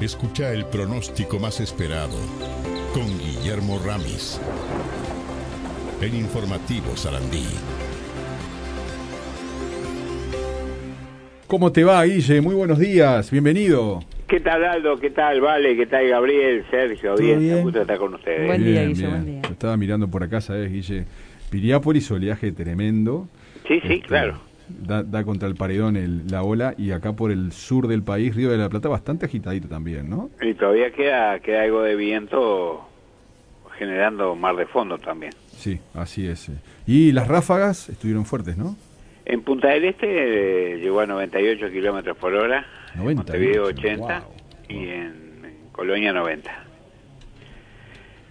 Escucha el pronóstico más esperado con Guillermo Ramis. En Informativo Sarandí. ¿Cómo te va, Guille? Muy buenos días, bienvenido. ¿Qué tal, Aldo? ¿Qué tal, Vale? ¿Qué tal, Gabriel? Sergio, bien, bien? me gusta estar con ustedes. Buen día, Guille, bien. buen día. Yo estaba mirando por acá, ¿sabes, Guille? Piriápolis, oleaje tremendo. Sí, sí, Este, claro. Da, da contra el paredón el- la ola y acá por el sur del país, Río de la Plata, bastante agitadito también, ¿no? Y todavía queda, queda algo de viento generando mar de fondo también. Sí, así es. eh. Y las ráfagas estuvieron fuertes, ¿no? En Punta del Este eh, llegó a 98 kilómetros por hora, en 98, Montevideo 80 wow, y en, en Colonia 90.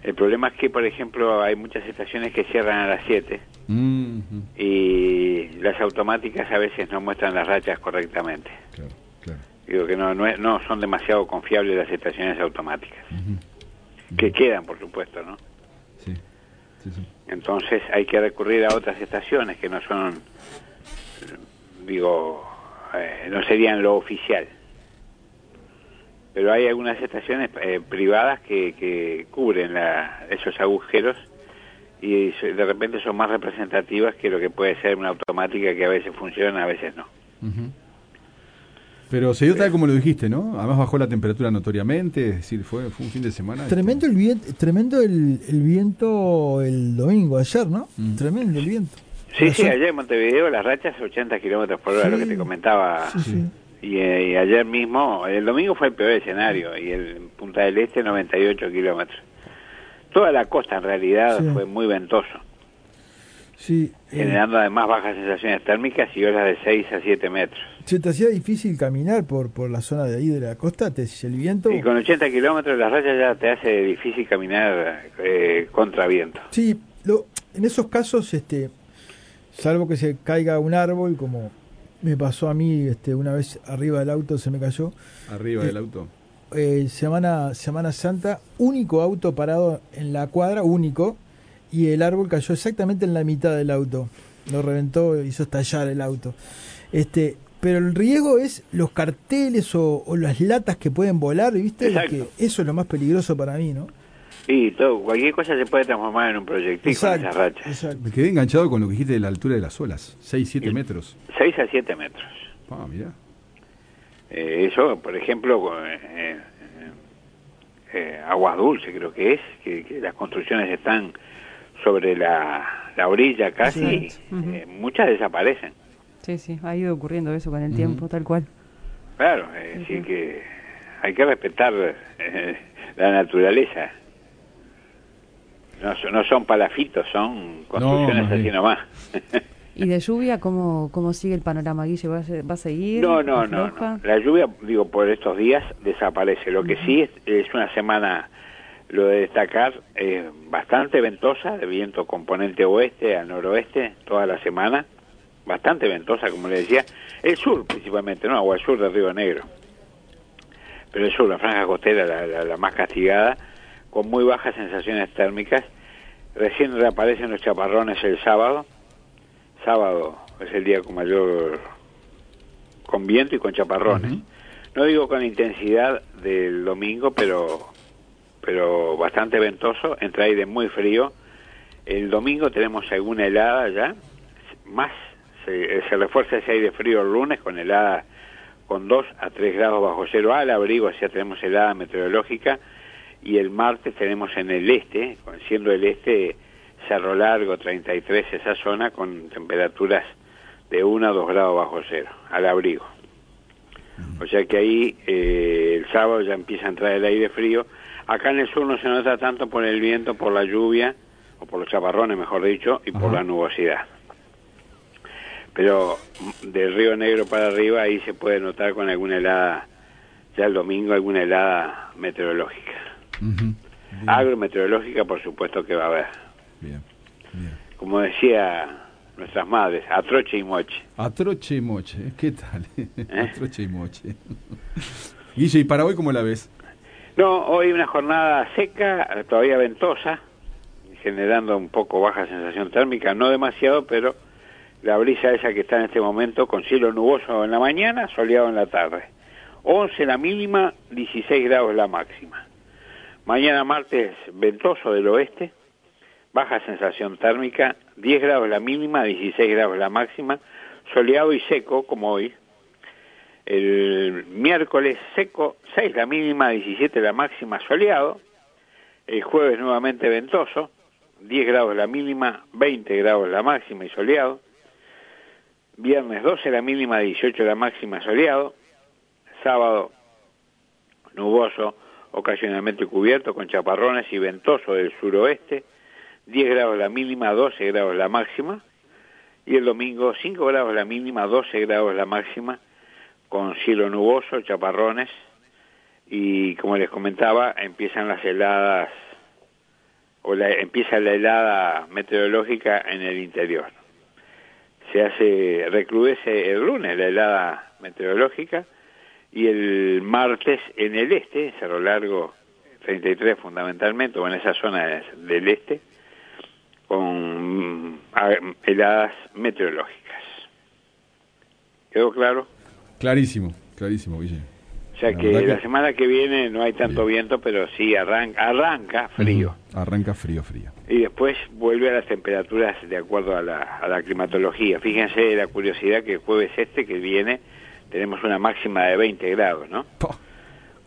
El problema es que, por ejemplo, hay muchas estaciones que cierran a las 7 Mm, y las automáticas a veces no muestran las rachas correctamente. claro, claro. Digo que no, no, es- no son demasiado confiables las estaciones automáticas, que quedan, por supuesto, ¿no? Sí, sí, sí. Entonces hay que recurrir a otras estaciones que no son, digo, eh, no serían lo oficial. Pero hay algunas estaciones eh, privadas que, que cubren la- esos agujeros y de repente son más representativas que lo que puede ser una automática que a veces funciona, a veces no. Pero se dio tal como lo dijiste, ¿no? Además bajó la temperatura notoriamente, es decir, fue, fue un fin de semana. Tremendo el viento, tremendo el, el viento el domingo, ayer, ¿no? Mm. Tremendo el viento. Sí, sí, Ayer- en Montevideo las rachas 80 kilómetros por hora, Sí. lo que te comentaba. Sí, sí. Y, eh, y ayer mismo, el domingo fue el peor escenario, y el en Punta del Este 98 kilómetros. Toda la costa en realidad Sí. fue muy ventoso, Sí, eh, generando además bajas sensaciones térmicas y olas de 6 a 7 metros. se te hacía difícil caminar por, por la zona de ahí de la costa, te, el viento... Y con 80 kilómetros las rachas ya te hace difícil caminar eh, contra viento. Sí, lo, en esos casos, este, salvo que se caiga un árbol, como me pasó a mí este, una vez arriba del auto, se me cayó. Arriba Eh, del auto. Eh, Semana, Semana Santa, único auto parado en la cuadra, único, y el árbol cayó exactamente en la mitad del auto. Lo reventó, hizo estallar el auto. Este, pero el riesgo es los carteles o, o las latas que pueden volar, ¿viste? Exacto. Que eso es lo más peligroso para mí, ¿no? Y todo, cualquier cosa se puede transformar en un proyectil con esas rachas. exacto. Me quedé enganchado con lo que dijiste de la altura de las olas, 6, 7 metros. 6 a 7 metros. Ah, mirá. Eh, eso, por ejemplo, eh, eh, eh, Aguas Dulce creo que es, que, que las construcciones están sobre la, la orilla casi, eh, muchas desaparecen. Sí, sí, ha ido ocurriendo eso con el tiempo, tal cual. Claro, es decir que hay que respetar eh, la naturaleza. No, son- no son palafitos, son construcciones más así nomás. ¿Y de lluvia cómo, cómo sigue el panorama, Guille? ¿Va a, va a seguir? No, no, no, no. La lluvia, digo, por estos días desaparece. Lo que sí es, es una semana, lo de destacar, eh, bastante ventosa, de viento componente oeste al noroeste, toda la semana. Bastante ventosa, como le decía. El sur, principalmente, ¿no? O el sur del Río Negro. Pero el sur, la franja costera, la, la- la más castigada, con muy bajas sensaciones térmicas. Recién reaparecen los chaparrones el sábado. Sábado es el día con mayor con viento y con chaparrones. No digo con la intensidad del domingo, pero pero bastante ventoso, entre aire muy frío. El domingo tenemos alguna helada ya, más se, se refuerza ese aire frío el lunes con helada con 2 a 3 grados bajo cero al abrigo, sea, tenemos helada meteorológica y el martes tenemos en el este, con- siendo el este Cerro Largo 33 esa zona con temperaturas de 1 a 2 grados bajo cero al abrigo. O sea que ahí eh, el sábado ya empieza a entrar el aire frío. Acá en el sur no se nota tanto por el viento, por la lluvia, o por los chaparrones, mejor dicho, y por la nubosidad. Pero mm, del Río Negro para arriba ahí se puede notar con alguna helada, ya el domingo alguna helada meteorológica. Bien, Agrometeorológica por supuesto que va a haber. Bien, bien. Como decía nuestras madres, a troche y moche. Atroche y moche, ¿qué tal? Atroche y moche. Guille, ¿y para hoy cómo la ves? No, hoy una jornada seca, todavía ventosa, generando un poco baja sensación térmica, no demasiado, pero la brisa esa que está en este momento con cielo nuboso en la mañana, soleado en la tarde. 11 la mínima, 16 grados la máxima. Mañana martes ventoso del oeste, baja sensación térmica, 10 grados la mínima, 16 grados la máxima, soleado y seco como hoy. El miércoles seco, 6 la mínima, 17 la máxima, soleado. El jueves nuevamente ventoso, 10 grados la mínima, 20 grados la máxima y soleado. Viernes 12 la mínima, 18 la máxima, soleado. Sábado nuboso, ocasionalmente cubierto con chaparrones y ventoso del suroeste. 10 grados la mínima, 12 grados la máxima. Y el domingo 5 grados la mínima, 12 grados la máxima, con cielo nuboso, chaparrones. Y como les comentaba, empiezan las heladas, o la, empieza la helada meteorológica en el interior. Se hace, recrudece el lunes la helada meteorológica y el martes en el este, Cerro Largo 33 fundamentalmente, o en esa zona del este, con heladas meteorológicas. ¿Quedó claro? Clarísimo, clarísimo, Guille. O sea que la semana que viene no hay tanto viento, pero sí arranca, arranca frío. Arranca frío, frío. Y después vuelve a las temperaturas de acuerdo a la, a la climatología. Fíjense la curiosidad que el jueves este que viene tenemos una máxima de 20 grados, ¿no?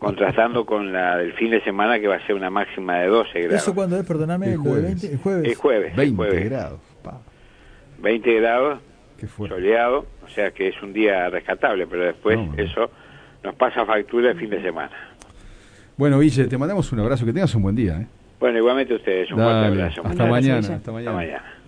Contrastando con la del fin de semana que va a ser una máxima de 12 grados. ¿Eso cuándo es? Perdóname, el jueves. el jueves. El jueves. 20 grados. 20 grados, soleado, o sea que es un día rescatable, pero después eso nos pasa factura el fin de semana. Bueno, Ville, te mandamos un abrazo, que tengas un buen día. ¿eh? Bueno, igualmente ustedes, un buen abrazo. Hasta mañana, hasta mañana. Hasta mañana.